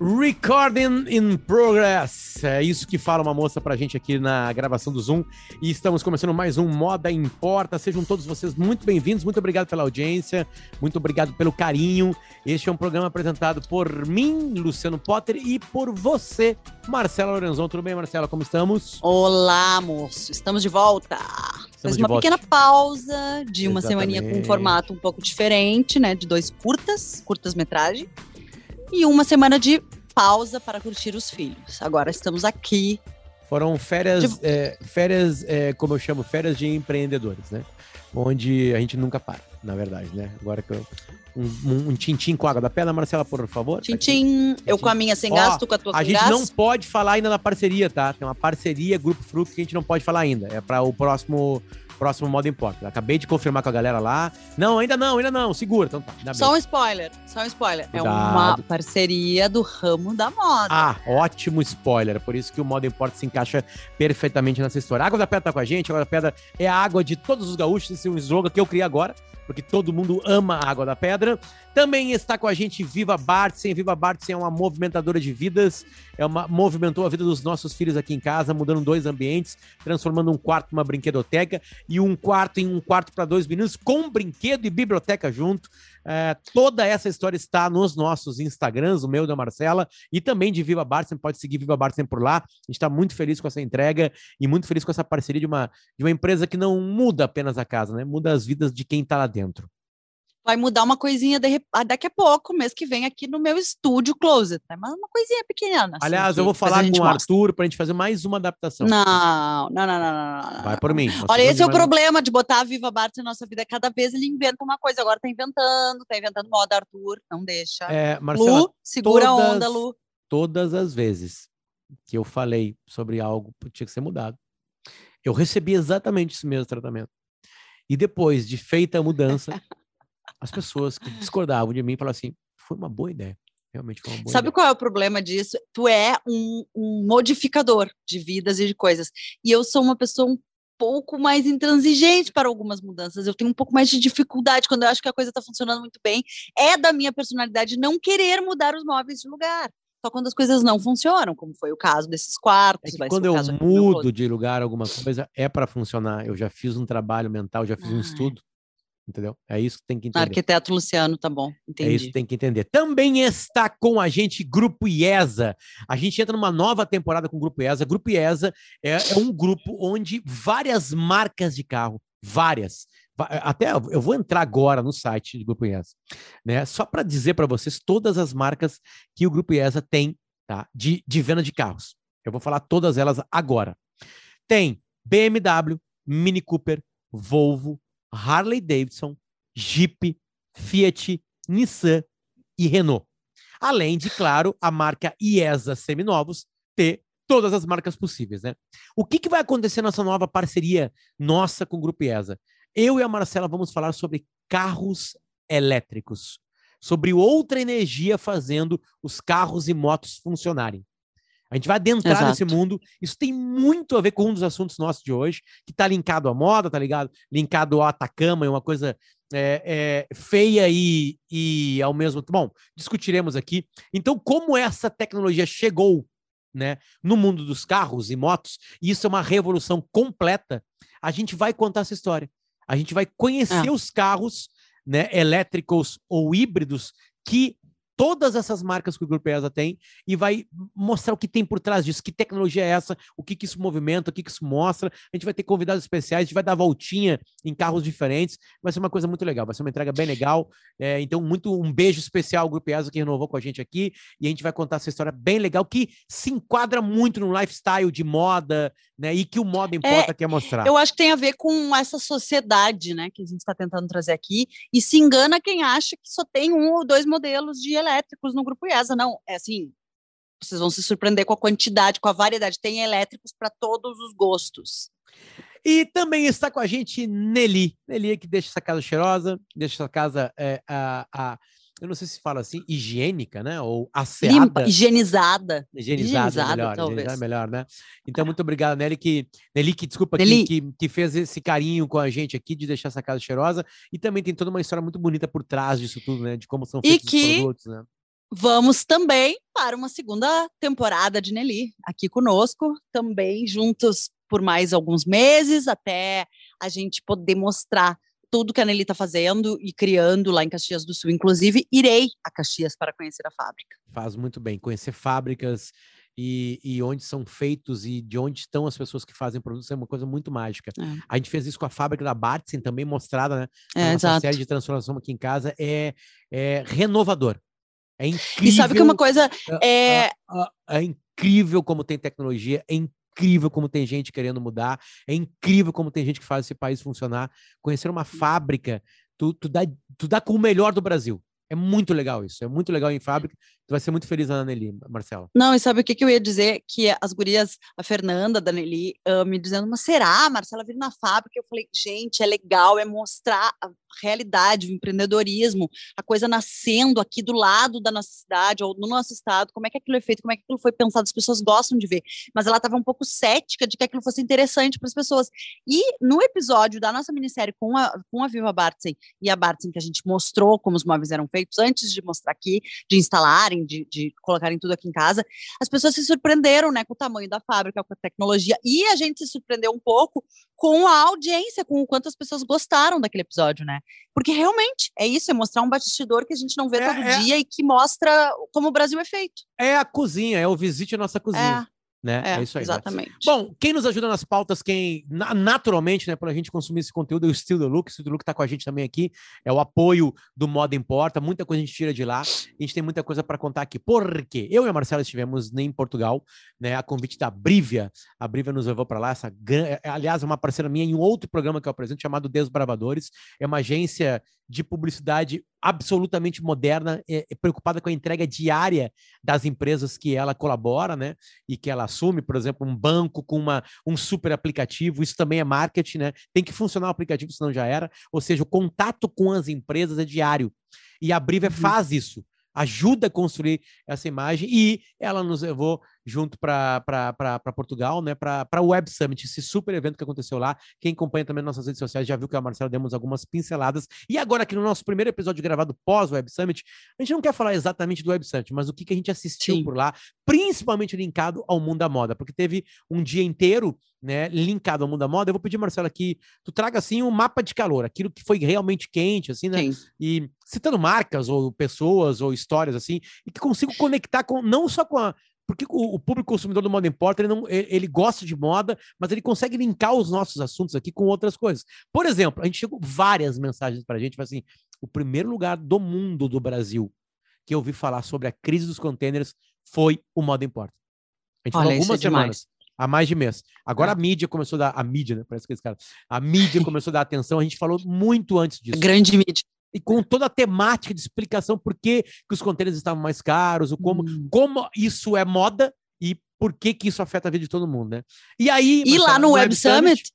Recording in progress. É isso que fala uma moça pra gente aqui na gravação do Zoom. E estamos começando mais um Moda Importa. Sejam todos vocês muito bem-vindos. Muito obrigado pela audiência. Muito obrigado pelo carinho. Este é um programa apresentado por mim, Luciano Potter, e por você, Marcela Lorenzon. Tudo bem, Marcela? Como estamos? Olá, moço. Estamos de volta. Fez uma pequena pausa de uma Exatamente. semaninha com um formato um pouco diferente, né? De dois curtas, curtas-metragem e uma semana de pausa para curtir os filhos. Agora estamos aqui. Foram férias, de... é, férias, é, como eu chamo, férias de empreendedores, né? Onde a gente nunca para, na verdade, né? Agora que eu, um, um tintim com água da pedra, Marcela, por favor. Tintim, tá eu com a minha sem gás, tu com a tua A gente não pode falar ainda da parceria, tá? Tem uma parceria Grupo Fruto que a gente não pode falar ainda. É para o próximo próximo modo importa. Acabei de confirmar com a galera lá. Não, ainda não, ainda não. Segura. Então tá. Só um spoiler. Só um spoiler. Cuidado. É uma parceria do ramo da moda. Ah, ótimo spoiler. Por isso que o modo importa se encaixa perfeitamente nessa história. A Água da Pedra tá com a gente. A Água da Pedra é a água de todos os gaúchos. Esse é um slogan que eu criei agora porque todo mundo ama a Água da Pedra. Também está com a gente Viva Bartzen. Viva Bartzen é uma movimentadora de vidas, é uma movimentou a vida dos nossos filhos aqui em casa, mudando dois ambientes, transformando um quarto numa brinquedoteca e um quarto em um quarto para dois meninos com brinquedo e biblioteca junto. É, toda essa história está nos nossos Instagrams, o meu da Marcela e também de Viva Bartzen. Pode seguir Viva Bartzen por lá. A gente está muito feliz com essa entrega e muito feliz com essa parceria de uma, de uma empresa que não muda apenas a casa, né? Muda as vidas de quem está lá dentro vai mudar uma coisinha de, daqui a pouco, mês que vem, aqui no meu estúdio Closet. Né? Mas uma coisinha pequena. Assim, Aliás, eu vou falar com o Arthur para a gente fazer mais uma adaptação. Não, não, não, não. não, Vai por mim. Olha, esse é o problema de botar a Viva Bart na nossa vida. Cada vez ele inventa uma coisa. Agora tá inventando, tá inventando moda, Arthur. Não deixa. É, Marcela, Lu, segura todas, a onda, Lu. Todas as vezes que eu falei sobre algo que tinha que ser mudado, eu recebi exatamente esse mesmo tratamento. E depois de feita a mudança, as pessoas que discordavam de mim falavam assim: foi uma boa ideia. Realmente foi uma boa Sabe ideia. qual é o problema disso? Tu é um, um modificador de vidas e de coisas. E eu sou uma pessoa um pouco mais intransigente para algumas mudanças. Eu tenho um pouco mais de dificuldade quando eu acho que a coisa está funcionando muito bem. É da minha personalidade não querer mudar os móveis de lugar. Só quando as coisas não funcionam, como foi o caso desses quartos. É quando eu mudo de lugar alguma coisa, é para funcionar. Eu já fiz um trabalho mental, já fiz ah, um estudo entendeu? É isso que tem que entender. Arquiteto Luciano, tá bom, entendi. É isso que tem que entender. Também está com a gente Grupo IESA. A gente entra numa nova temporada com o Grupo IESA. Grupo IESA é, é um grupo onde várias marcas de carro, várias, até eu vou entrar agora no site do Grupo IESA, né? Só para dizer para vocês todas as marcas que o Grupo IESA tem, tá? De, de venda de carros. Eu vou falar todas elas agora. Tem BMW, Mini Cooper, Volvo, Harley Davidson, Jeep, Fiat, Nissan e Renault. Além de, claro, a marca IESA Seminovos ter todas as marcas possíveis, né? O que, que vai acontecer nessa nova parceria nossa com o Grupo IESA? Eu e a Marcela vamos falar sobre carros elétricos, sobre outra energia fazendo os carros e motos funcionarem. A gente vai adentrar Exato. nesse mundo. Isso tem muito a ver com um dos assuntos nossos de hoje, que está linkado à moda, tá ligado? Linkado ao Atacama, é uma coisa é, é, feia e, e ao mesmo tempo. Bom, discutiremos aqui. Então, como essa tecnologia chegou né, no mundo dos carros e motos, e isso é uma revolução completa, a gente vai contar essa história. A gente vai conhecer ah. os carros né, elétricos ou híbridos que todas essas marcas que o Grupo ESA tem e vai mostrar o que tem por trás disso, que tecnologia é essa, o que, que isso movimenta, o que, que isso mostra. A gente vai ter convidados especiais, a gente vai dar voltinha em carros diferentes. Vai ser uma coisa muito legal, vai ser uma entrega bem legal. É, então, muito um beijo especial ao Grupo ESA que renovou com a gente aqui e a gente vai contar essa história bem legal que se enquadra muito no lifestyle de moda, né? E que o moda importa é, quer mostrar. Eu acho que tem a ver com essa sociedade, né, que a gente está tentando trazer aqui e se engana quem acha que só tem um ou dois modelos de elétricos no grupo IESA. Não, é assim, vocês vão se surpreender com a quantidade, com a variedade. Tem elétricos para todos os gostos. E também está com a gente Nelly. Nelly que deixa essa casa cheirosa, deixa essa casa é, a, a, eu não sei se fala assim, higiênica, né? Ou asseada. Limpa, higienizada. Higienizada, higienizada é melhor, talvez. higienizada é melhor, né? Então, muito obrigado, Nelly, que, Nelly, que desculpa, Nelly. Que, que, que, fez esse carinho com a gente aqui de deixar essa casa cheirosa. E também tem toda uma história muito bonita por trás disso tudo, né? De como são feitos que... os produtos, né? vamos também para uma segunda temporada de Nelly, aqui conosco, também juntos por mais alguns meses, até a gente poder mostrar tudo que a Nelly está fazendo e criando lá em Caxias do Sul. Inclusive, irei a Caxias para conhecer a fábrica. Faz muito bem, conhecer fábricas e, e onde são feitos e de onde estão as pessoas que fazem produtos é uma coisa muito mágica. É. A gente fez isso com a fábrica da Bartzen, também mostrada, né? É, exato. série de transformação aqui em casa é, é renovador. É incrível. E sabe que uma coisa é... É, é incrível como tem tecnologia, é incrível como tem gente querendo mudar, é incrível como tem gente que faz esse país funcionar. Conhecer uma fábrica, tu, tu, dá, tu dá com o melhor do Brasil. É muito legal isso, é muito legal em fábrica. Tu vai ser muito feliz na Nelly, Marcela. Não, e sabe o que, que eu ia dizer? Que as gurias, a Fernanda, da Nelly, uh, me dizendo, mas será, Marcela, vir na fábrica? Eu falei, gente, é legal, é mostrar a realidade, o empreendedorismo, a coisa nascendo aqui do lado da nossa cidade, ou no nosso estado, como é que aquilo é feito, como é que aquilo foi pensado, as pessoas gostam de ver. Mas ela estava um pouco cética de que aquilo fosse interessante para as pessoas. E no episódio da nossa minissérie com a, com a Viva Bartzen e a Bartzen, que a gente mostrou como os móveis eram feitos, antes de mostrar aqui, de instalar de, de colocarem tudo aqui em casa, as pessoas se surpreenderam, né, com o tamanho da fábrica, com a tecnologia, e a gente se surpreendeu um pouco com a audiência, com o quanto as pessoas gostaram daquele episódio, né? Porque realmente é isso, é mostrar um bastidor que a gente não vê é, todo é... dia e que mostra como o Brasil é feito. É a cozinha, é o visite a nossa cozinha. É né? É, é isso aí. Exatamente. Né? Bom, quem nos ajuda nas pautas, quem naturalmente, né, para a gente consumir esse conteúdo é o Steel the Look. O Steel the Look está com a gente também aqui. É o apoio do Moda Importa. Muita coisa a gente tira de lá. A gente tem muita coisa para contar aqui. Por quê? Eu e a Marcela estivemos em Portugal, né, a convite da Brivia. A Brivia nos levou para lá. Essa, é, aliás, é uma parceira minha em um outro programa que eu apresento chamado Desbravadores. É uma agência de publicidade absolutamente moderna, é, é, preocupada com a entrega diária das empresas que ela colabora, né? E que ela assume, por exemplo, um banco com uma, um super aplicativo, isso também é marketing, né? Tem que funcionar o aplicativo, senão já era. Ou seja, o contato com as empresas é diário. E a Brive uhum. faz isso ajuda a construir essa imagem e ela nos levou junto para Portugal, né, para o Web Summit, esse super evento que aconteceu lá. Quem acompanha também nas nossas redes sociais já viu que a Marcela demos algumas pinceladas. E agora, aqui no nosso primeiro episódio gravado pós-Web Summit, a gente não quer falar exatamente do Web Summit, mas o que, que a gente assistiu Sim. por lá, principalmente linkado ao mundo da moda, porque teve um dia inteiro né, linkado ao mundo da moda. Eu vou pedir, Marcela, que tu traga assim um mapa de calor, aquilo que foi realmente quente, assim, né? Sim. E citando marcas ou pessoas ou histórias assim, e que consigo conectar com não só com a porque o, o, público consumidor do Moda Importa, ele, não, ele, ele, gosta de moda, mas ele consegue linkar os nossos assuntos aqui com outras coisas. Por exemplo, a gente chegou várias mensagens para a gente, assim, o primeiro lugar do mundo do Brasil que eu ouvi falar sobre a crise dos containers foi o Moda Importa. A gente Olha, falou algumas é semanas, há mais de mês. Agora é. a mídia começou a dar, a mídia, né? Parece que esse cara, a mídia começou a dar atenção, a gente falou muito antes disso. grande mídia e com toda a temática de explicação por que, que os contêineres estavam mais caros, o como, hum. como isso é moda e por que, que isso afeta a vida de todo mundo, né? E aí. E lá no Web, Web Summit, Summit.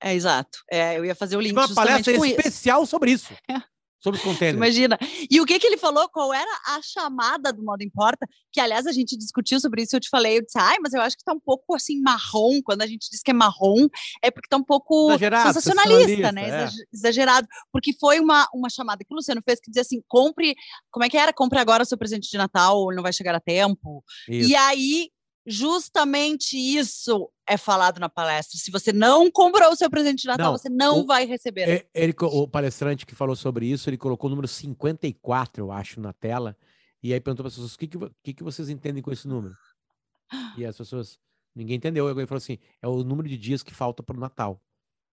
É, exato. É, eu ia fazer o link. Uma palestra especial sobre isso. É sobre os. Imagina. E o que que ele falou? Qual era a chamada do modo importa? Que, aliás, a gente discutiu sobre isso. Eu te falei, eu disse, ai, mas eu acho que tá um pouco assim marrom. Quando a gente diz que é marrom, é porque tá um pouco Exagerado, sensacionalista, né? É. Exagerado. Porque foi uma, uma chamada que o Luciano fez que dizia assim: compre. Como é que era? Compre agora o seu presente de Natal, ou não vai chegar a tempo. Isso. E aí justamente isso é falado na palestra. Se você não comprou o seu presente de Natal, não, você não o, vai receber. É, ele, o palestrante que falou sobre isso, ele colocou o número 54, eu acho, na tela, e aí perguntou para as pessoas, o que, que, que, vocês entendem com esse número? E as pessoas, ninguém entendeu. Alguém falou assim, é o número de dias que falta para o Natal.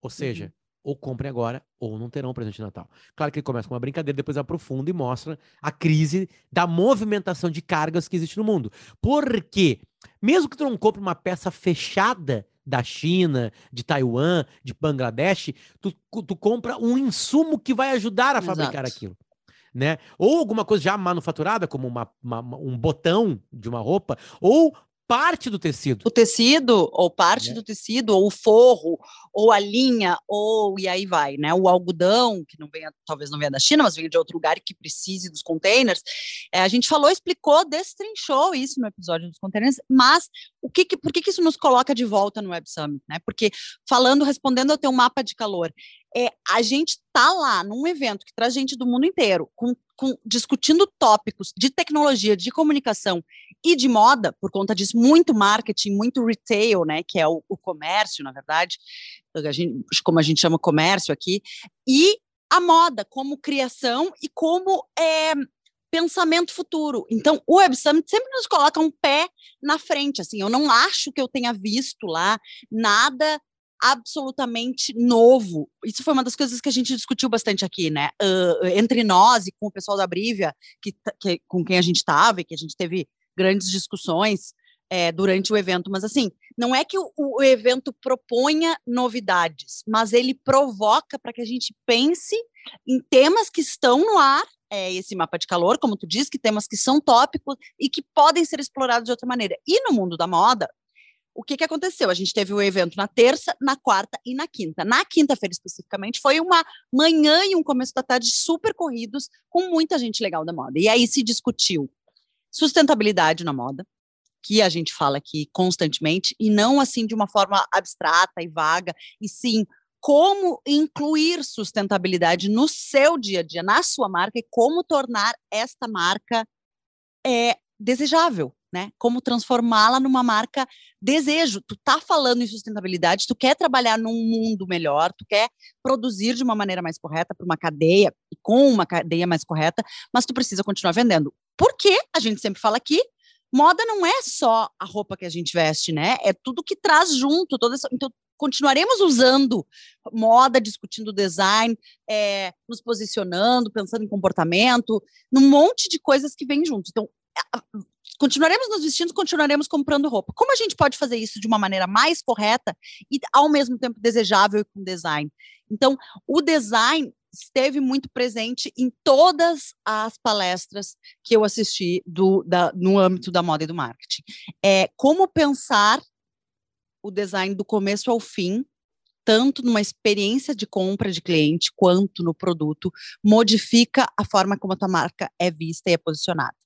Ou seja, uhum ou comprem agora, ou não terão presente de Natal. Claro que ele começa com uma brincadeira, depois aprofunda e mostra a crise da movimentação de cargas que existe no mundo. Porque, mesmo que tu não compre uma peça fechada da China, de Taiwan, de Bangladesh, tu, tu compra um insumo que vai ajudar a Exato. fabricar aquilo. Né? Ou alguma coisa já manufaturada, como uma, uma, um botão de uma roupa, ou parte do tecido. O tecido, ou parte é. do tecido, ou o forro, ou a linha, ou e aí vai, né? O algodão, que não venha, talvez não venha da China, mas venha de outro lugar e que precise dos containers. É, a gente falou, explicou, destrinchou isso no episódio dos containers, mas o que, que por que, que isso nos coloca de volta no Web Summit, né? Porque falando, respondendo ao teu mapa de calor, é a gente tá lá num evento que traz gente do mundo inteiro, com, com, discutindo tópicos de tecnologia, de comunicação e de moda, por conta disso, muito marketing, muito retail, né, que é o, o comércio, na verdade, a gente, como a gente chama comércio aqui, e a moda como criação e como é, pensamento futuro. Então, o Web Summit sempre nos coloca um pé na frente, assim, eu não acho que eu tenha visto lá nada absolutamente novo. Isso foi uma das coisas que a gente discutiu bastante aqui, né? Uh, entre nós e com o pessoal da Brivia, que, que, com quem a gente estava e que a gente teve grandes discussões é, durante o evento. Mas, assim, não é que o, o evento proponha novidades, mas ele provoca para que a gente pense em temas que estão no ar é, esse mapa de calor, como tu diz, que temas que são tópicos e que podem ser explorados de outra maneira. E no mundo da moda, o que, que aconteceu? A gente teve o evento na terça, na quarta e na quinta. Na quinta-feira, especificamente, foi uma manhã e um começo da tarde super corridos, com muita gente legal da moda. E aí se discutiu sustentabilidade na moda, que a gente fala aqui constantemente, e não assim de uma forma abstrata e vaga, e sim como incluir sustentabilidade no seu dia a dia, na sua marca, e como tornar esta marca é, desejável, né? Como transformá-la numa marca desejo. Tu tá falando em sustentabilidade, tu quer trabalhar num mundo melhor, tu quer produzir de uma maneira mais correta para uma cadeia e com uma cadeia mais correta, mas tu precisa continuar vendendo. Porque a gente sempre fala aqui, moda não é só a roupa que a gente veste, né? É tudo que traz junto, toda essa, então continuaremos usando moda, discutindo design, é, nos posicionando, pensando em comportamento, num monte de coisas que vêm junto. Então, continuaremos nos vestindo, continuaremos comprando roupa. Como a gente pode fazer isso de uma maneira mais correta e ao mesmo tempo desejável e com design? Então, o design esteve muito presente em todas as palestras que eu assisti do, da, no âmbito da moda e do marketing. É, como pensar o design do começo ao fim, tanto numa experiência de compra de cliente quanto no produto, modifica a forma como a tua marca é vista e é posicionada.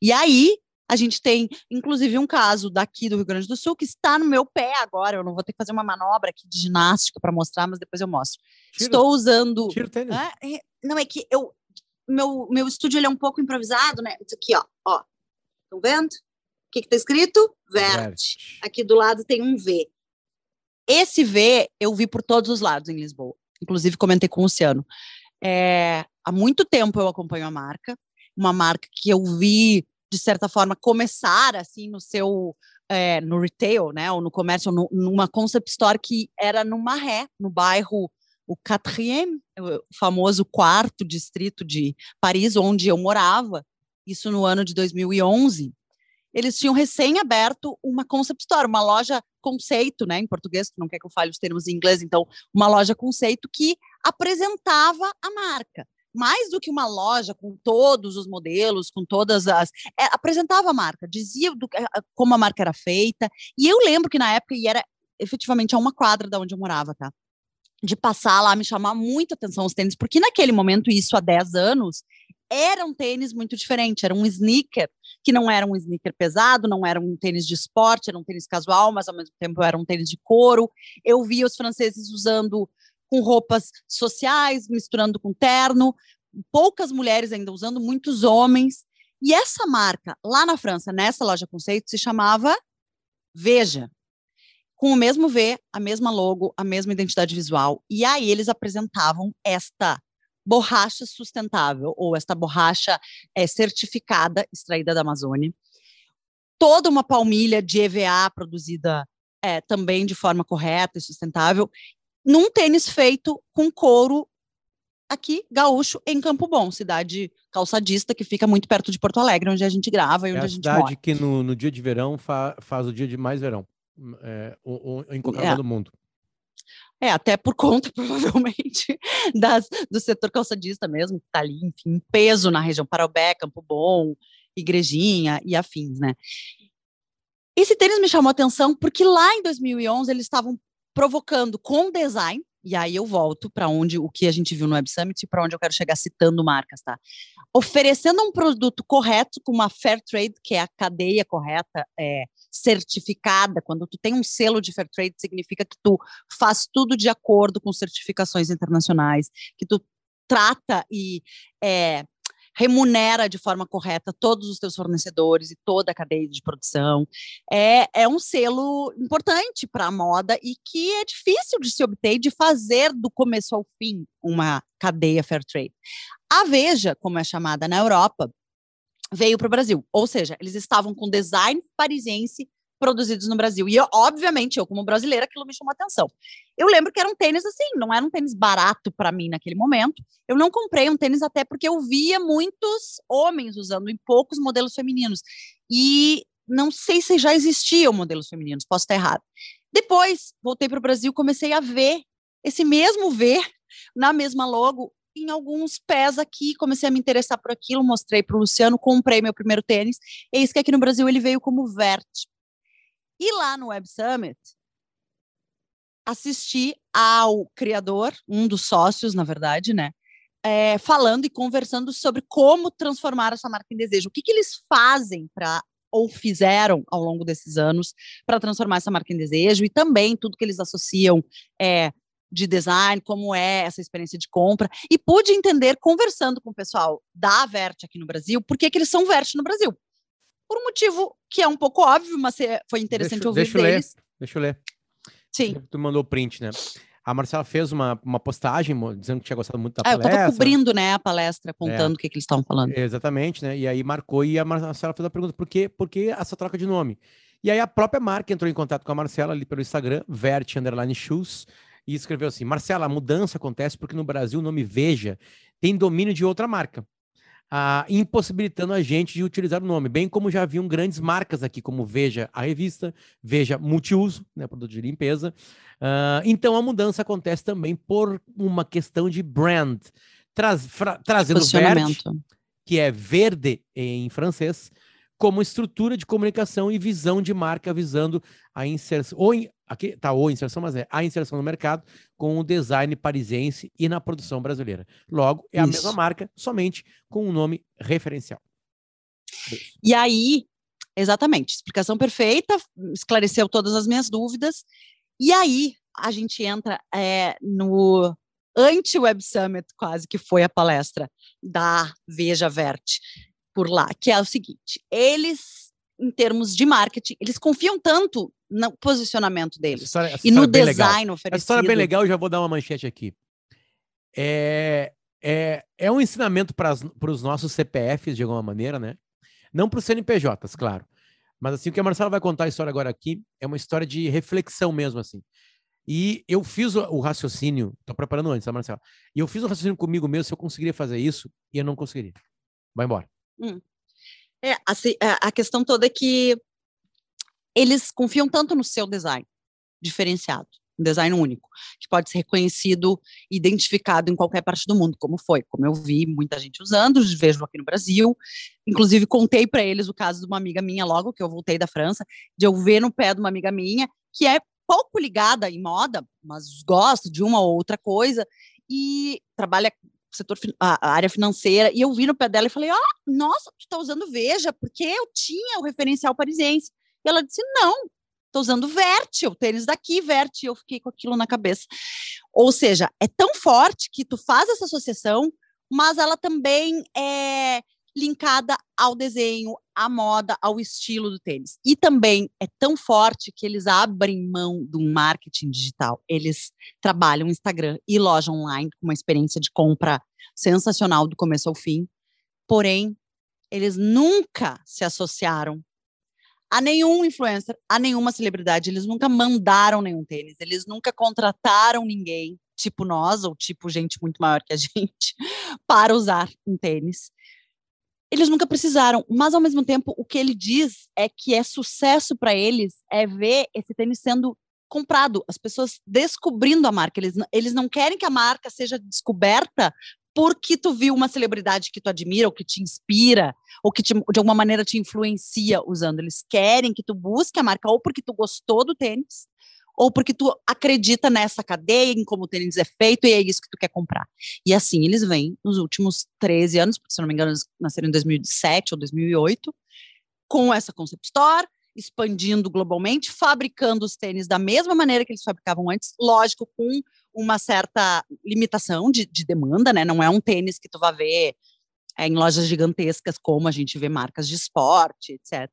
E aí, a gente tem, inclusive, um caso daqui do Rio Grande do Sul que está no meu pé agora. Eu não vou ter que fazer uma manobra aqui de ginástica para mostrar, mas depois eu mostro. Tiro, Estou usando. Tiro tênis. É, não, é que eu. Meu, meu estúdio ele é um pouco improvisado, né? Isso aqui, ó. ó. Estão vendo? O que está escrito? Verde. Aqui do lado tem um V. Esse V eu vi por todos os lados em Lisboa. Inclusive, comentei com o Luciano. É, há muito tempo eu acompanho a marca. Uma marca que eu vi, de certa forma, começar assim no seu. É, no retail, né, ou no comércio, no, numa concept store que era no Maré, no bairro o quatrième, o famoso quarto distrito de Paris, onde eu morava, isso no ano de 2011 eles tinham recém-aberto uma concept store, uma loja conceito, né, em português, tu não quer que eu fale os termos em inglês, então, uma loja conceito que apresentava a marca. Mais do que uma loja com todos os modelos, com todas as. É, apresentava a marca, dizia do, como a marca era feita. E eu lembro que na época, e era efetivamente a uma quadra da onde eu morava, tá? De passar lá, me chamar muito atenção os tênis, porque naquele momento, isso há 10 anos, era um tênis muito diferente, era um sneaker, que não era um sneaker pesado, não era um tênis de esporte, era um tênis casual, mas ao mesmo tempo era um tênis de couro. Eu via os franceses usando com roupas sociais, misturando com terno, poucas mulheres ainda usando, muitos homens. E essa marca, lá na França, nessa loja conceito, se chamava Veja. Com o mesmo V, a mesma logo, a mesma identidade visual. E aí eles apresentavam esta borracha sustentável, ou esta borracha é, certificada, extraída da Amazônia. Toda uma palmilha de EVA produzida é, também de forma correta e sustentável, num tênis feito com couro aqui, gaúcho, em Campo Bom, cidade calçadista que fica muito perto de Porto Alegre, onde a gente grava e onde é a, a gente cidade mora. que no, no, dia de verão fa, faz o dia de mais verão, é, o, o, em qualquer é. lugar do mundo. É, até por conta, provavelmente, das, do setor calçadista mesmo, que está ali, enfim, peso na região Parobé, Campo Bom, Igrejinha e afins, né? Esse tênis me chamou a atenção porque lá em 2011 eles estavam provocando com design, E aí eu volto para onde o que a gente viu no Web Summit e para onde eu quero chegar citando marcas, tá? Oferecendo um produto correto com uma fair trade, que é a cadeia correta, é, certificada. Quando tu tem um selo de fair trade, significa que tu faz tudo de acordo com certificações internacionais, que tu trata e é, remunera de forma correta todos os teus fornecedores e toda a cadeia de produção. É, é um selo importante para a moda e que é difícil de se obter e de fazer do começo ao fim uma cadeia fair trade. A Veja, como é chamada na Europa, veio para o Brasil, ou seja, eles estavam com design parisiense produzidos no Brasil. E, eu, obviamente, eu, como brasileira, aquilo me chamou atenção. Eu lembro que era um tênis assim, não era um tênis barato para mim naquele momento. Eu não comprei um tênis até porque eu via muitos homens usando e poucos modelos femininos. E não sei se já existiam modelos femininos, posso estar errado. Depois, voltei para o Brasil, comecei a ver esse mesmo ver na mesma logo em alguns pés aqui, comecei a me interessar por aquilo, mostrei para o Luciano, comprei meu primeiro tênis. Eis que aqui no Brasil ele veio como Vert. E lá no Web Summit, assisti ao criador, um dos sócios, na verdade, né? É, falando e conversando sobre como transformar essa marca em desejo. O que, que eles fazem para ou fizeram ao longo desses anos para transformar essa marca em desejo e também tudo que eles associam é, de design, como é essa experiência de compra. E pude entender, conversando com o pessoal da Vert aqui no Brasil, por que, que eles são Vert no Brasil por um motivo que é um pouco óbvio, mas foi interessante deixa, ouvir deixa deles. Ler, deixa eu ler. Sim. Tu mandou o print, né? A Marcela fez uma, uma postagem dizendo que tinha gostado muito da ah, palestra. Eu estava cobrindo, né, a palestra, contando é. o que, que eles estavam falando. Exatamente, né? E aí marcou e a Marcela fez a pergunta, por que, por que essa troca de nome? E aí a própria marca entrou em contato com a Marcela ali pelo Instagram, Vert Underline Shoes, e escreveu assim, Marcela, a mudança acontece porque no Brasil o nome Veja tem domínio de outra marca ah, impossibilitando a gente de utilizar o nome, bem como já haviam grandes marcas aqui, como Veja a revista, Veja Multiuso, né, produto de limpeza. Ah, então a mudança acontece também por uma questão de brand, traz, fra, trazendo verde, que é verde em francês, como estrutura de comunicação e visão de marca visando a inserção, ou aqui está ou inserção, mas é a inserção no mercado com o design parisiense e na produção brasileira. Logo, é a Isso. mesma marca, somente com um nome referencial. E aí, exatamente, explicação perfeita, esclareceu todas as minhas dúvidas. E aí, a gente entra é, no anti-Web Summit, quase que foi a palestra da Veja Verte por lá, que é o seguinte: eles, em termos de marketing, eles confiam tanto no posicionamento deles história, e no design legal. oferecido. Essa história é bem legal, eu já vou dar uma manchete aqui. É, é, é um ensinamento para os nossos CPFs, de alguma maneira, né? Não para os CNPJs, claro. Mas assim, o que a Marcela vai contar a história agora aqui é uma história de reflexão mesmo, assim. E eu fiz o, o raciocínio, tô preparando antes, tá, Marcela? E eu fiz o raciocínio comigo mesmo se eu conseguiria fazer isso e eu não conseguiria. Vai embora. Hum. É, assim, a questão toda é que eles confiam tanto no seu design diferenciado, um design único, que pode ser reconhecido, identificado em qualquer parte do mundo, como foi, como eu vi muita gente usando, vejo aqui no Brasil. Inclusive, contei para eles o caso de uma amiga minha, logo que eu voltei da França, de eu ver no pé de uma amiga minha, que é pouco ligada em moda, mas gosta de uma ou outra coisa, e trabalha setor, a, área financeira, e eu vi no pé dela e falei, ó, oh, nossa, tu tá usando Veja, porque eu tinha o referencial parisiense. E ela disse, não, tô usando Verte, o tênis daqui, Verte, eu fiquei com aquilo na cabeça. Ou seja, é tão forte que tu faz essa associação, mas ela também é linkada ao desenho, à moda, ao estilo do tênis. E também é tão forte que eles abrem mão do marketing digital. Eles trabalham Instagram e loja online com uma experiência de compra sensacional do começo ao fim. Porém, eles nunca se associaram a nenhum influencer, a nenhuma celebridade. Eles nunca mandaram nenhum tênis, eles nunca contrataram ninguém, tipo nós, ou tipo gente muito maior que a gente, para usar um tênis eles nunca precisaram, mas ao mesmo tempo o que ele diz é que é sucesso para eles é ver esse tênis sendo comprado, as pessoas descobrindo a marca. Eles, eles não querem que a marca seja descoberta porque tu viu uma celebridade que tu admira, ou que te inspira, ou que te, de alguma maneira te influencia usando. Eles querem que tu busque a marca ou porque tu gostou do tênis, ou porque tu acredita nessa cadeia, em como o tênis é feito e é isso que tu quer comprar. E assim eles vêm nos últimos 13 anos, se não me engano, eles nasceram em 2007 ou 2008, com essa concept store, expandindo globalmente, fabricando os tênis da mesma maneira que eles fabricavam antes, lógico, com uma certa limitação de, de demanda, né? Não é um tênis que tu vai ver é, em lojas gigantescas, como a gente vê marcas de esporte, etc.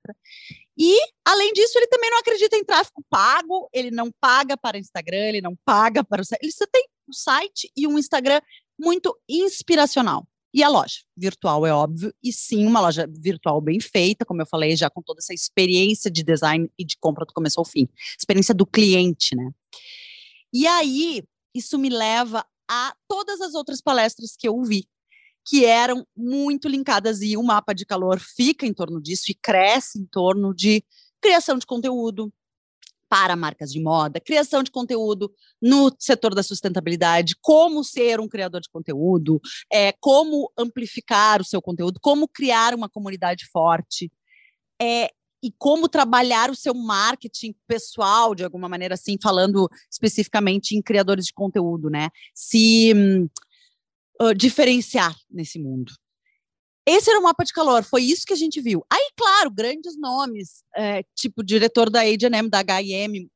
E, além disso, ele também não acredita em tráfego pago, ele não paga para o Instagram, ele não paga para o site. Ele só tem um site e um Instagram muito inspiracional. E a loja virtual é óbvio, e sim, uma loja virtual bem feita, como eu falei, já com toda essa experiência de design e de compra do começo ao fim. Experiência do cliente, né? E aí, isso me leva a todas as outras palestras que eu vi, que eram muito linkadas e o mapa de calor fica em torno disso e cresce em torno de criação de conteúdo para marcas de moda, criação de conteúdo no setor da sustentabilidade, como ser um criador de conteúdo, é, como amplificar o seu conteúdo, como criar uma comunidade forte. É, e como trabalhar o seu marketing pessoal, de alguma maneira assim, falando especificamente em criadores de conteúdo, né? Se uh, diferenciar nesse mundo. Esse era o mapa de calor, foi isso que a gente viu. Aí, claro, grandes nomes, é, tipo diretor da H&M, da H&M,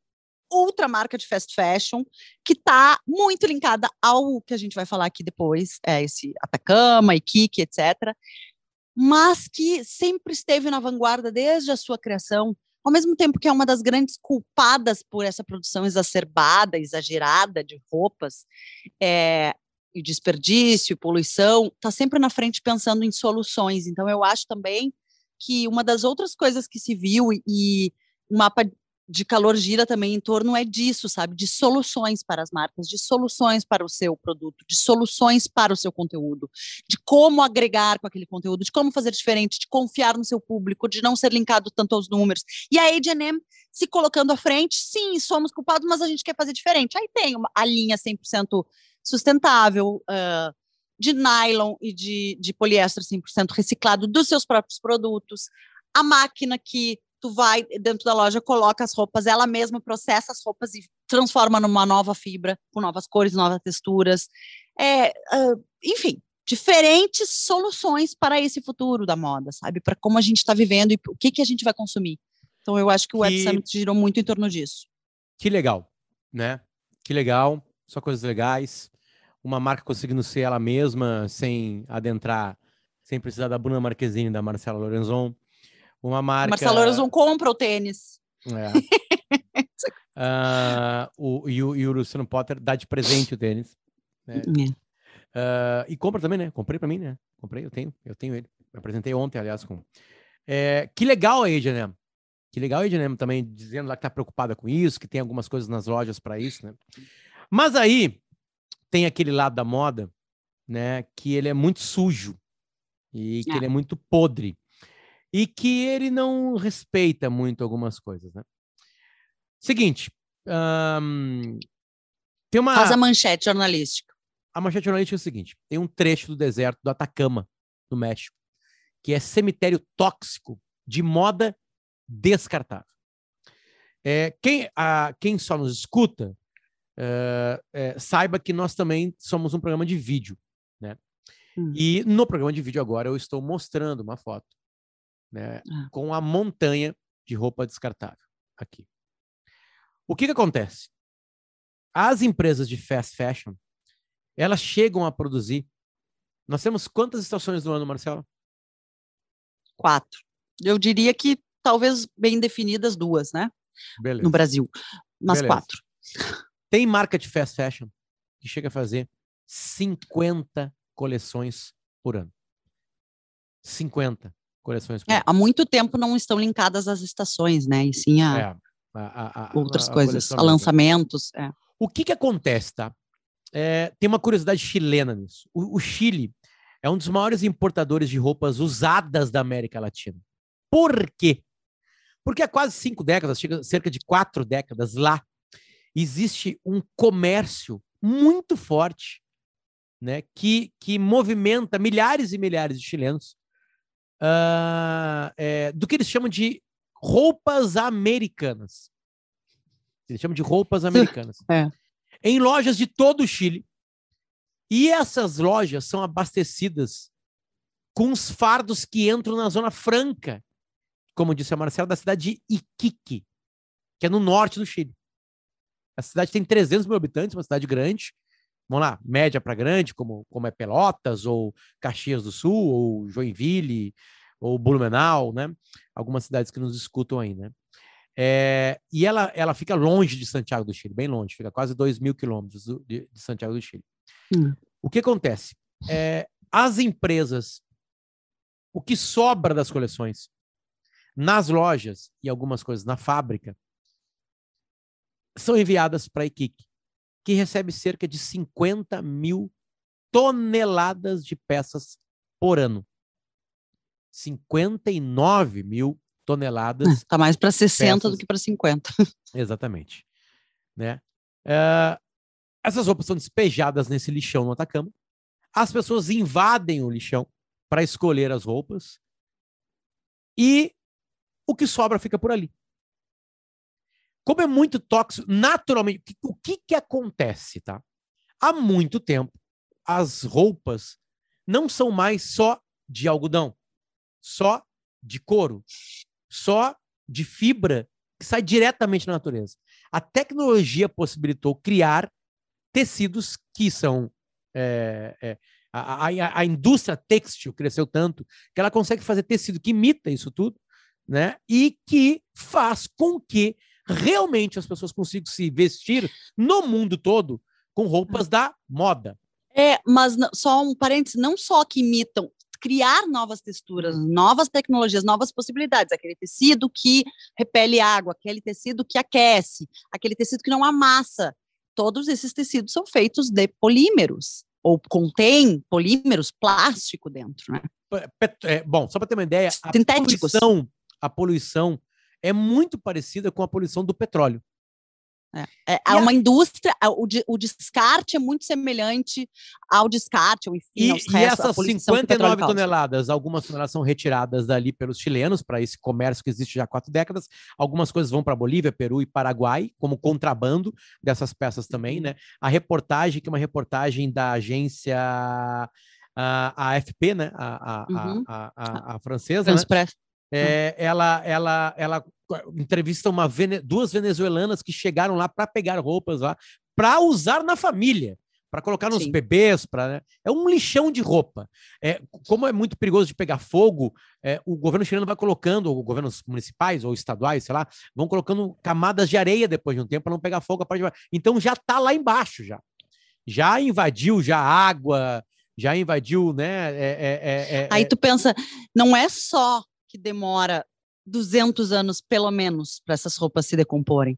outra marca de fast fashion, que está muito linkada ao que a gente vai falar aqui depois, é esse Atacama, Ikiki, etc., mas que sempre esteve na vanguarda desde a sua criação, ao mesmo tempo que é uma das grandes culpadas por essa produção exacerbada, exagerada de roupas, é, e desperdício, e poluição, está sempre na frente pensando em soluções. Então, eu acho também que uma das outras coisas que se viu e o mapa de calor gira também em torno é disso, sabe? De soluções para as marcas, de soluções para o seu produto, de soluções para o seu conteúdo, de como agregar com aquele conteúdo, de como fazer diferente, de confiar no seu público, de não ser linkado tanto aos números. E a H&M se colocando à frente, sim, somos culpados, mas a gente quer fazer diferente. Aí tem uma, a linha 100% sustentável, uh, de nylon e de, de poliéster 100% reciclado dos seus próprios produtos, a máquina que tu vai dentro da loja, coloca as roupas, ela mesma processa as roupas e transforma numa nova fibra, com novas cores, novas texturas. É, uh, enfim, diferentes soluções para esse futuro da moda, sabe? Para como a gente está vivendo e o que, que a gente vai consumir. Então, eu acho que o Web Summit girou muito em torno disso. Que legal, né? Que legal, só coisas legais uma marca conseguindo ser ela mesma, sem adentrar, sem precisar da Bruna Marquezine, da Marcela Lorenzon. Uma marca. Marcela Lorenzon compra o tênis. É. uh, o, e, o, e o Luciano Potter dá de presente o tênis. Né? Uh, e compra também, né? Comprei para mim, né? Comprei, eu tenho, eu tenho ele. Eu apresentei ontem, aliás, com. É, que legal a H&M. Que legal a H&M também dizendo lá que tá preocupada com isso, que tem algumas coisas nas lojas para isso, né? Mas aí, tem aquele lado da moda, né, que ele é muito sujo e que é. ele é muito podre e que ele não respeita muito algumas coisas, né? Seguinte, um, tem uma faz a manchete jornalística. A manchete jornalística é o seguinte: tem um trecho do deserto do Atacama, no México, que é cemitério tóxico de moda descartável. É, quem, a, quem só nos escuta uh, saiba que nós também somos um programa de vídeo, né? Hum. E no programa de vídeo agora eu estou mostrando uma foto, né, ah. com a montanha de roupa descartável aqui. O que que acontece? As empresas de fast fashion, elas chegam a produzir. Nós temos quantas estações no ano, Marcelo? Quatro. Eu diria que talvez bem definidas duas, né? Beleza. No Brasil. Mas Beleza. quatro. Tem marca de fast fashion que chega a fazer 50 coleções por ano. 50 coleções é. Há muito tempo não estão linkadas às estações, né? E sim a, é, a, a, a outras coisas, a lançamentos. É. O que que acontece, tá? É, tem uma curiosidade chilena nisso. O, o Chile é um dos maiores importadores de roupas usadas da América Latina. Por quê? Porque há quase cinco décadas, cerca de quatro décadas lá, existe um comércio muito forte, né, que, que movimenta milhares e milhares de chilenos uh, é, do que eles chamam de roupas americanas. Eles chamam de roupas americanas. É. Em lojas de todo o Chile. E essas lojas são abastecidas com os fardos que entram na Zona Franca, como disse a Marcela, da cidade de Iquique, que é no norte do Chile. A cidade tem 300 mil habitantes, uma cidade grande. Vamos lá, média para grande, como, como é Pelotas, ou Caxias do Sul, ou Joinville, ou Blumenau, né? Algumas cidades que nos escutam aí, né? É, e ela, ela fica longe de Santiago do Chile, bem longe, fica quase 2 mil quilômetros de, de, Santiago do Chile. Hum. O que acontece? É, as empresas, o que sobra das coleções nas lojas e algumas coisas na fábrica, são enviadas para a Iquique, que recebe cerca de 50 mil toneladas de peças por ano. 59 mil toneladas. Está mais para 60 peças. do que para 50. Exatamente. Né? Uh, essas roupas são despejadas nesse lixão no Atacama. As pessoas invadem o lixão para escolher as roupas. E o que sobra fica por ali. Como é muito tóxico, naturalmente, o que, que acontece, tá? Há muito tempo, as roupas não são mais só de algodão só de couro, só de fibra que sai diretamente da natureza. A tecnologia possibilitou criar tecidos que são. É, é, a, a, a, indústria têxtil cresceu tanto que ela consegue fazer tecido que imita isso tudo, né? E que faz com que realmente as pessoas consigam se vestir no mundo todo com roupas da moda. É, mas só um parênteses, não só que imitam, criar novas texturas, novas tecnologias, novas possibilidades. Aquele tecido que repele água, aquele tecido que aquece, aquele tecido que não amassa. Todos esses tecidos são feitos de polímeros ou contém polímeros plástico dentro, né? É, bom, só para ter uma ideia, a poluição, a poluição é muito parecida com a poluição do petróleo. É, é uma a... indústria, o, o, descarte é muito semelhante ao descarte, ou enfim, e, aos restos, e essas 59 toneladas, algumas toneladas são retiradas dali pelos chilenos para esse comércio que existe já há quatro décadas. Algumas coisas vão para Bolívia, Peru e Paraguai, como contrabando dessas peças também, né? A reportagem, que é uma reportagem da agência a, AFP, né? A, a, uhum. a, a, a francesa. Né? É, ela, ela, ela entrevista uma, duas venezuelanas que chegaram lá para pegar roupas lá, para usar na família, para colocar nos Sim. bebês, para né? é um lixão de roupa. É, como é muito perigoso de pegar fogo, é, o governo chileno vai colocando, ou governos municipais ou estaduais, sei lá, vão colocando camadas de areia depois de um tempo para não pegar fogo. Então já está lá embaixo já, já invadiu já água, já invadiu, né? É, é, é, é Aí tu pensa, não é só que demora 200 anos, pelo menos, para essas roupas se decomporem.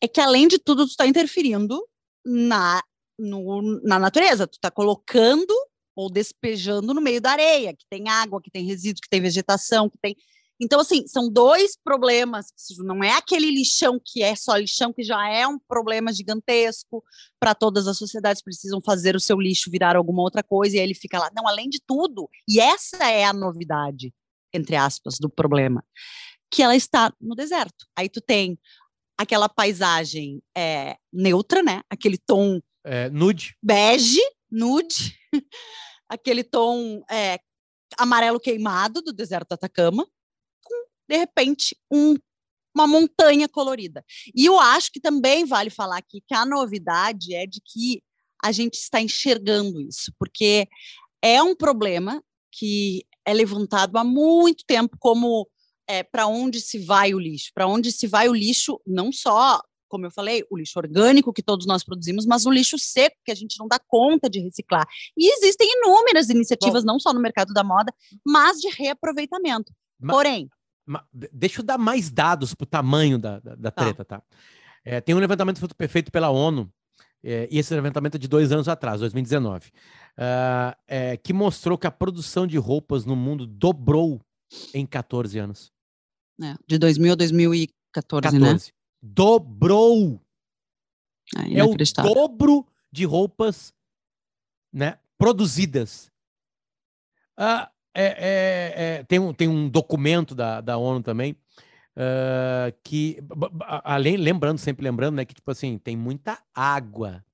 É que, além de tudo, tu está interferindo na, no, na natureza. Tu está colocando ou despejando no meio da areia, que tem água, que tem resíduo, que tem vegetação, que tem. Então, assim, são dois problemas. Não é aquele lixão que é só lixão, que já é um problema gigantesco para todas as sociedades precisam fazer o seu lixo virar alguma outra coisa, e aí ele fica lá. Não, além de tudo, e essa é a novidade, entre aspas, do problema que ela está no deserto. Aí tu tem aquela paisagem é, neutra, né? Aquele tom é, nude, bege, nude, aquele tom é, amarelo queimado do deserto do Atacama, com de repente um, uma montanha colorida. E eu acho que também vale falar aqui que a novidade é de que a gente está enxergando isso, porque é um problema que é levantado há muito tempo como é, para onde se vai o lixo? Para onde se vai o lixo, não só, como eu falei, o lixo orgânico que todos nós produzimos, mas o lixo seco que a gente não dá conta de reciclar. E existem inúmeras iniciativas, Bom, não só no mercado da moda, mas de reaproveitamento. Ma, Porém. Ma, deixa eu dar mais dados para o tamanho da, da, da tá. treta, tá? É, tem um levantamento feito pela ONU, é, e esse levantamento é de dois anos atrás, 2019, uh, ah, é, que mostrou que a produção de roupas no mundo dobrou em 14 anos. É, de 2000 a 2014, 14. né? Dobrou! É, é o dobro de roupas né, produzidas. É, tem, um, tem um documento da, da ONU também uh, que, além, lembrando, sempre lembrando, né, que, tipo assim, tem muita água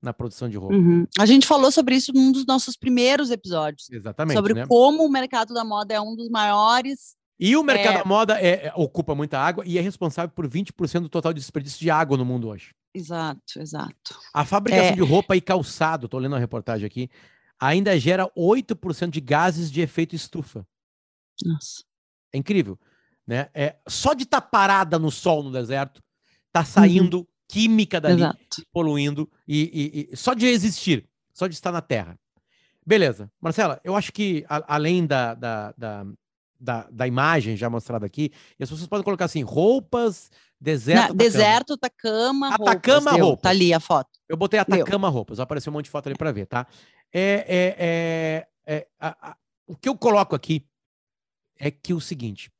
na produção de roupa. Uhum. A gente falou sobre isso num dos nossos primeiros episódios. Exatamente. Sobre né? como o mercado da moda é um dos maiores. E o mercado é... da moda é, é, ocupa muita água e é responsável por 20% do total de desperdício de água no mundo hoje. Exato, exato. A fabricação é... de roupa e calçado, tô lendo a reportagem aqui, ainda gera 8% de gases de efeito estufa. Nossa. É incrível. Né? É, só de estar tá parada no sol no deserto, tá saindo uhum. química dali, Exato. poluindo, e, e, e, só de existir, só de estar na Terra. Beleza. Marcela, eu acho que a, além da, da, da, da, da imagem já mostrada aqui, as pessoas podem colocar assim, roupas, deserto, Na, Deserto, Atacama, Atacama, roupas. roupas. Tá ali a foto. Eu botei Atacama, Deu. roupas. Apareceu um monte de foto ali para ver, tá? É, é, é, é a, a, o que eu coloco aqui é que o seguinte,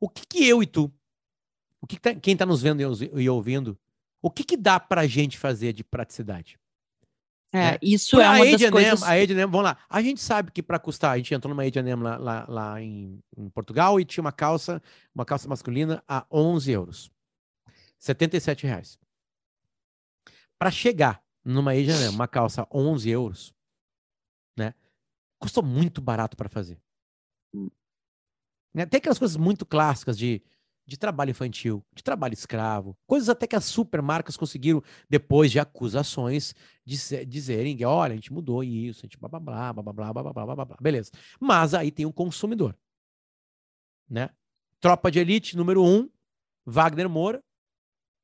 o que, que eu e tu, o que, que tá, quem está nos vendo e ouvindo, o que, que dá para a gente fazer de praticidade? É, né? isso é uma das coisas... A H&M, vamos lá, a gente sabe que para custar, a gente entrou numa H&M lá, lá, lá em, em, Portugal e tinha uma calça, uma calça masculina a 11 euros. 77 reais. Para chegar numa H&M, uma calça 11 euros, né? Custou muito barato para fazer. Né? Tem aquelas coisas muito clássicas de, de trabalho infantil, de trabalho escravo, coisas até que as supermarcas conseguiram, depois de acusações, dizer, dizerem que, olha, a gente mudou isso, a gente blá blá blá, blá blá blá, blá blá blá, beleza. Mas aí tem o um consumidor, né? Tropa de elite, número um, Wagner Moura,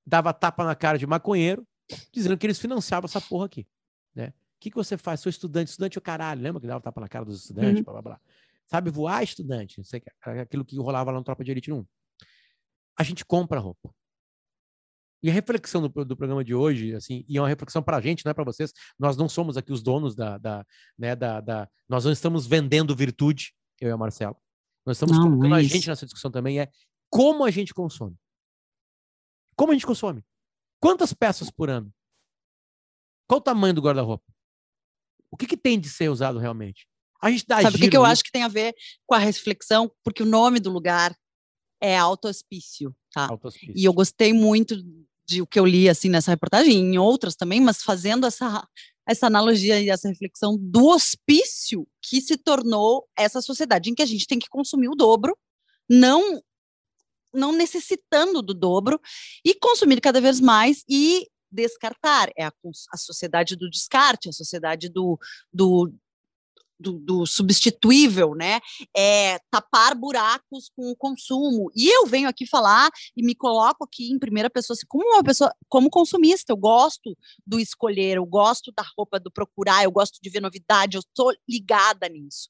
dava tapa na cara de maconheiro, dizendo que eles financiavam essa porra aqui, né? O que, que você faz? Sou estudante, estudante o caralho. Lembra que dava tapa na cara dos estudantes, uhum. blá blá blá. Sabe voar, estudante? Sei que, aquilo que rolava lá no Tropa de Elite 1. A gente compra roupa. E a reflexão do, do programa de hoje, assim, e é uma reflexão para a gente, não é para vocês. Nós não somos aqui os donos da, da, né, da, da, Nós não estamos vendendo virtude, eu e a Marcela. Nós estamos não, colocando a gente nessa discussão também, é como a gente consome. Como a gente consome? Quantas peças por ano? Qual o tamanho do guarda-roupa? O que, que tem de ser usado realmente? A gente dá Sabe o que, que eu acho que tem a ver com a reflexão? Porque o nome do lugar é autospício, tá? Autospício. E eu gostei muito de o que eu li assim nessa reportagem, em outras também, mas fazendo essa essa analogia e essa reflexão do hospício que se tornou essa sociedade em que a gente tem que consumir o dobro, não não necessitando do dobro e consumir cada vez mais e descartar é a, a sociedade do descarte, a sociedade do, do do, do, substituível, né? É tapar buracos com o consumo. E eu venho aqui falar e me coloco aqui em primeira pessoa, assim, como uma pessoa, como consumista, eu gosto do escolher, eu gosto da roupa, do procurar, eu gosto de ver novidade, eu estou ligada nisso.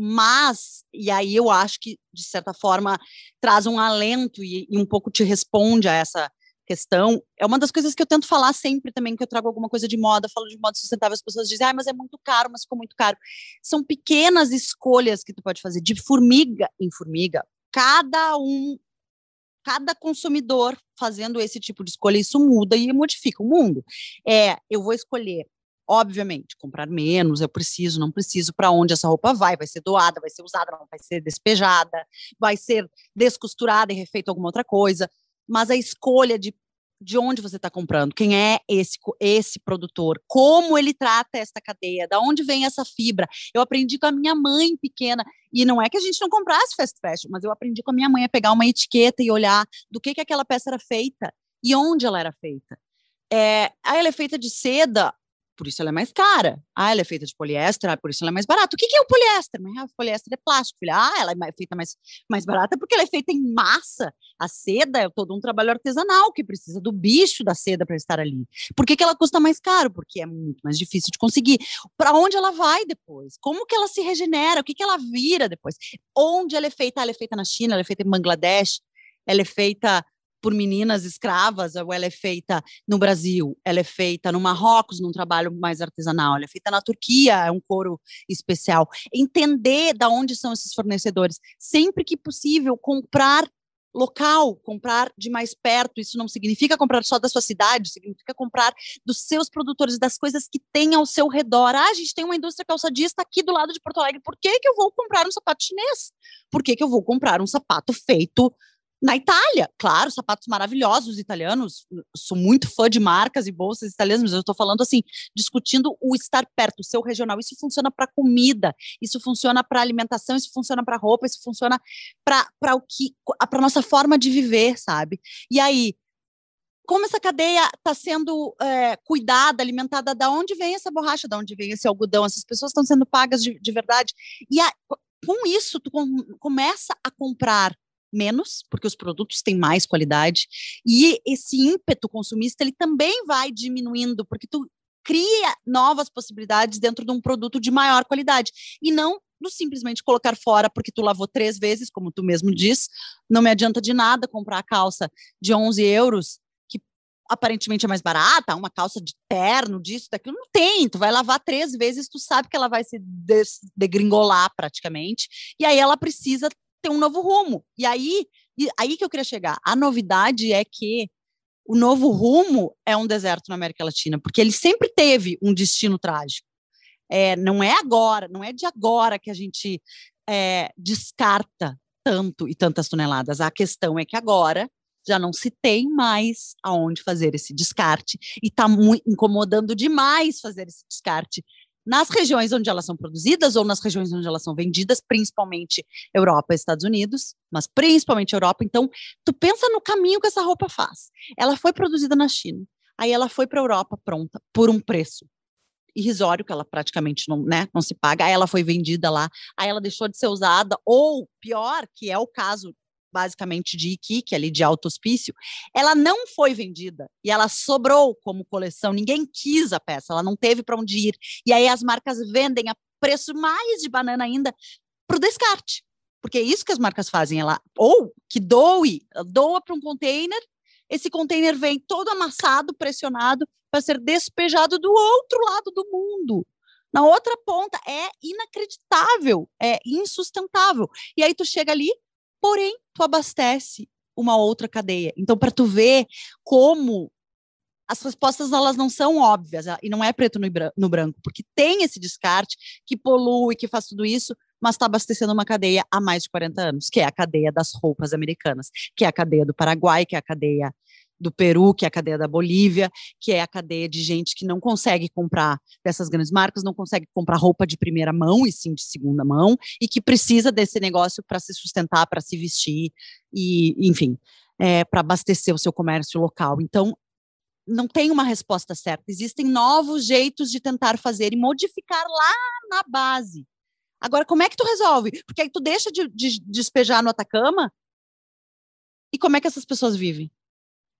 Mas, e aí eu acho que, de certa forma, traz um alento e, e um pouco te responde a essa questão. É uma das coisas que eu tento falar sempre também, que eu trago alguma coisa de moda, falo de moda sustentável, as pessoas dizem, ah, mas é muito caro, mas ficou muito caro. São pequenas escolhas que tu pode fazer, de formiga em formiga. Cada um, cada consumidor fazendo esse tipo de escolha, isso muda e modifica o mundo. É, eu vou escolher obviamente, comprar menos, eu preciso, não preciso, para onde essa roupa vai, vai ser doada, vai ser usada, não vai ser despejada, vai ser descosturada e refeita alguma outra coisa mas a escolha de de onde você está comprando, quem é esse, esse produtor, como ele trata essa cadeia, da onde vem essa fibra. Eu aprendi com a minha mãe pequena, e não é que a gente não comprasse fast fashion, mas eu aprendi com a minha mãe a pegar uma etiqueta e olhar do que, que aquela peça era feita e onde ela era feita. É, ela é feita de seda, por isso ela é mais cara. Ah, ela é feita de poliéster, ah, por isso ela é mais barata. O que, que é o poliéster? Mas, ah, o poliéster é plástico. Ah, ela é feita mais, mais barata porque ela é feita em massa. A seda é todo um trabalho artesanal que precisa do bicho da seda para estar ali. Por que, que ela custa mais caro? Porque é muito mais difícil de conseguir. Para onde ela vai depois? Como que ela se regenera? O que, que ela vira depois? Onde ela é feita? Ah, ela é feita na China, ela é feita em Bangladesh, ela é feita por meninas escravas, ou ela é feita no Brasil, ela é feita no Marrocos, num trabalho mais artesanal, ela é feita na Turquia, é um couro especial. Entender da onde são esses fornecedores, sempre que possível, comprar local, comprar de mais perto. Isso não significa comprar só da sua cidade, significa comprar dos seus produtores, das coisas que tem ao seu redor. Ah, a gente tem uma indústria calçadista aqui do lado de Porto Alegre. Por que, que eu vou comprar um sapato chinês? Por que, que eu vou comprar um sapato feito na Itália, claro, sapatos maravilhosos italianos. Sou muito fã de marcas e bolsas italianas, mas eu estou falando assim, discutindo o estar perto, o seu regional. Isso funciona para comida, isso funciona para alimentação, isso funciona para roupa, isso funciona para o que, para nossa forma de viver, sabe? E aí, como essa cadeia está sendo é, cuidada, alimentada, da onde vem essa borracha, da onde vem esse algodão? Essas pessoas estão sendo pagas de, de verdade. E a, com isso, tu com, começa a comprar menos, porque os produtos têm mais qualidade, e esse ímpeto consumista ele também vai diminuindo, porque tu cria novas possibilidades dentro de um produto de maior qualidade, e não do simplesmente colocar fora porque tu lavou três vezes, como tu mesmo diz, não me adianta de nada comprar a calça de 11 euros, que aparentemente é mais barata, uma calça de terno, disso, daquilo, não tem, tu vai lavar três vezes, tu sabe que ela vai se degringolar praticamente, e aí ela precisa ter um novo rumo. E aí, e aí que eu queria chegar. A novidade é que o novo rumo é um deserto na América Latina, porque ele sempre teve um destino trágico. É, não é agora, não é de agora que a gente é, descarta tanto e tantas toneladas. A questão é que agora já não se tem mais aonde fazer esse descarte e está incomodando demais fazer esse descarte nas regiões onde elas são produzidas ou nas regiões onde elas são vendidas, principalmente Europa e Estados Unidos, mas principalmente Europa. Então, tu pensa no caminho que essa roupa faz. Ela foi produzida na China, aí ela foi para a Europa pronta por um preço irrisório, que ela praticamente não, né, não se paga, aí ela foi vendida lá, aí ela deixou de ser usada, ou pior, que é o caso basicamente de Iquique, ali de alto hospício, ela não foi vendida e ela sobrou como coleção. Ninguém quis a peça, ela não teve para onde ir. E aí as marcas vendem a preço mais de banana ainda para o descarte. Porque é isso que as marcas fazem, ela ou que doe, doa para um container, esse container vem todo amassado, pressionado para ser despejado do outro lado do mundo. Na outra ponta é inacreditável, é insustentável. E aí tu chega ali, porém tu abastece uma outra cadeia. Então, para tu ver como as respostas elas não são óbvias e não é preto no branco, porque tem esse descarte que polui, que faz tudo isso, mas está abastecendo uma cadeia há mais de 40 anos, que é a cadeia das roupas americanas, que é a cadeia do Paraguai, que é a cadeia do Peru, que é a cadeia da Bolívia, que é a cadeia de gente que não consegue comprar dessas grandes marcas, não consegue comprar roupa de primeira mão e sim de segunda mão, e que precisa desse negócio para se sustentar, para se vestir e, enfim, é, para abastecer o seu comércio local. Então, não tem uma resposta certa. Existem novos jeitos de tentar fazer e modificar lá na base. Agora, como é que tu resolve? Porque aí tu deixa de, de despejar no Atacama e como é que essas pessoas vivem?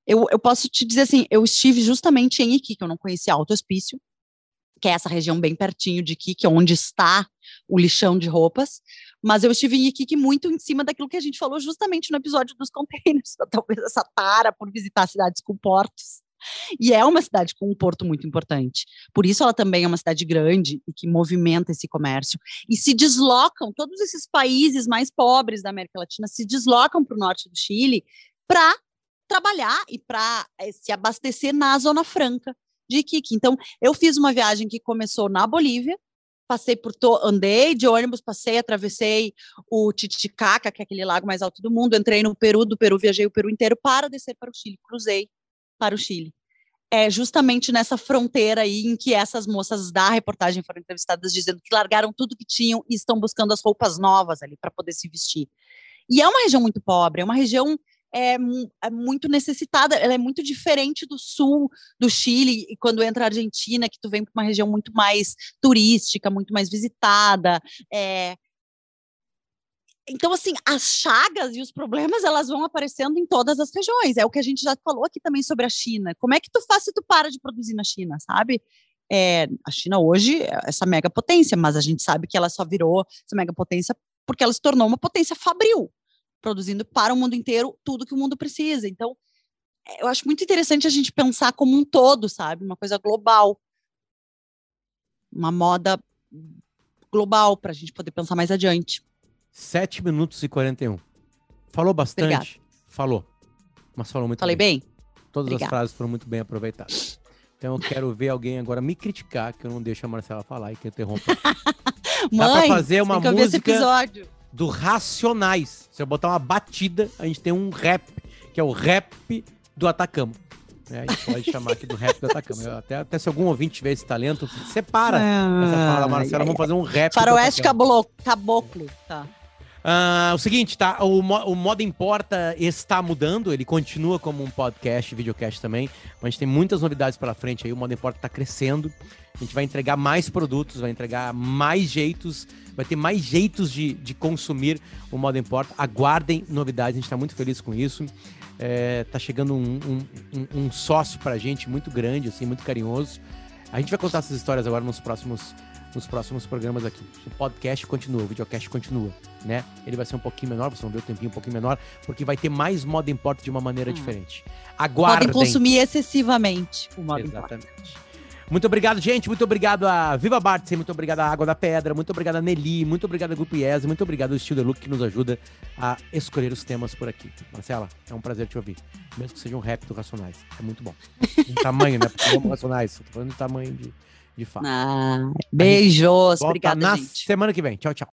Eu, eu posso te dizer assim, eu estive justamente em Iquique, eu não conhecia Alto Hospício, que é essa região bem pertinho de Iquique, onde está o lixão de roupas, mas eu estive em Iquique muito em cima daquilo que a gente falou justamente no episódio dos containers, talvez essa tara por visitar cidades com portos. E é uma cidade com um porto muito importante. Por isso ela também é uma cidade grande e que movimenta esse comércio. E se deslocam, todos esses países mais pobres da América Latina se deslocam para o norte do Chile para trabalhar e para eh, se abastecer na Zona Franca de Iquique. Então, eu fiz uma viagem que começou na Bolívia, passei por to andei de ônibus, passei, atravessei o Titicaca, que é aquele lago mais alto do mundo, entrei no Peru, do Peru viajei o Peru inteiro para descer para o Chile, cruzei para o Chile. É justamente nessa fronteira aí em que essas moças da reportagem foram entrevistadas dizendo que largaram tudo que tinham e estão buscando as roupas novas ali para poder se vestir. E é uma região muito pobre, é uma região é, é, muito necessitada, ela é muito diferente do sul do Chile, e quando entra a Argentina, que tu vem para uma região muito mais turística, muito mais visitada. É... Então, assim, as chagas e os problemas, elas vão aparecendo em todas as regiões. É o que a gente já falou aqui também sobre a China. Como é que tu faz se tu para de produzir na China, sabe? É, a China hoje é essa mega potência, mas a gente sabe que ela só virou essa mega potência porque ela se tornou uma potência fabril produzindo para o mundo inteiro tudo que o mundo precisa. Então, é, eu acho muito interessante a gente pensar como um todo, sabe? Uma coisa global. Uma moda global para a gente poder pensar mais adiante. 7 minutos e 41. Falou bastante? Obrigada. Falou. Mas falou muito Falei bem? bem? Todas Obrigada. as frases foram muito bem aproveitadas. Então eu quero ver alguém agora me criticar, que eu não deixo a Marcela falar e que interrompa. Mãe, Dá pra fazer uma música. do Racionais. Se eu botar uma batida, a gente tem um rap, que é o rap do Atacama. É, a gente pode chamar aqui do rap do Atacama. Até, até se algum ouvinte tiver esse talento, separa essa fala, Marcela. Vamos fazer um rap. Faroeste caboclo, caboclo. Tá. Uh, o seguinte, tá? O, o Modo Importa está mudando, ele continua como um podcast, videocast também. Mas a gente tem muitas novidades pela frente aí. O Modo Importa está crescendo. A gente vai entregar mais produtos, vai entregar mais jeitos, vai ter mais jeitos de, de consumir o Modo Importa. Aguardem novidades, a gente está muito feliz com isso. É, tá chegando um, um, um, um sócio pra gente muito grande, assim, muito carinhoso. A gente vai contar essas histórias agora nos próximos nos próximos programas aqui. O podcast continua, o videocast continua, né? Ele vai ser um pouquinho menor, vocês vão ver o tempinho um pouquinho menor, porque vai ter mais modo importa de uma maneira hum. diferente. Aguardem. Podem consumir excessivamente o modo Exatamente. Muito obrigado, gente. Muito obrigado a Viva Bartz, muito obrigado a Água da Pedra, muito obrigado a Nelly, muito obrigado a Grupo IES, muito obrigado ao Steel Look que nos ajuda a escolher os temas por aqui. Marcela, é um prazer te ouvir. Mesmo que seja um rap do Racionais. É muito bom. Em tamanho, né? Porque vamos Racionais. Tô falando de tamanho de de fato. Ah, beijos. Obrigada, na gente. semana que vem. Tchau, tchau.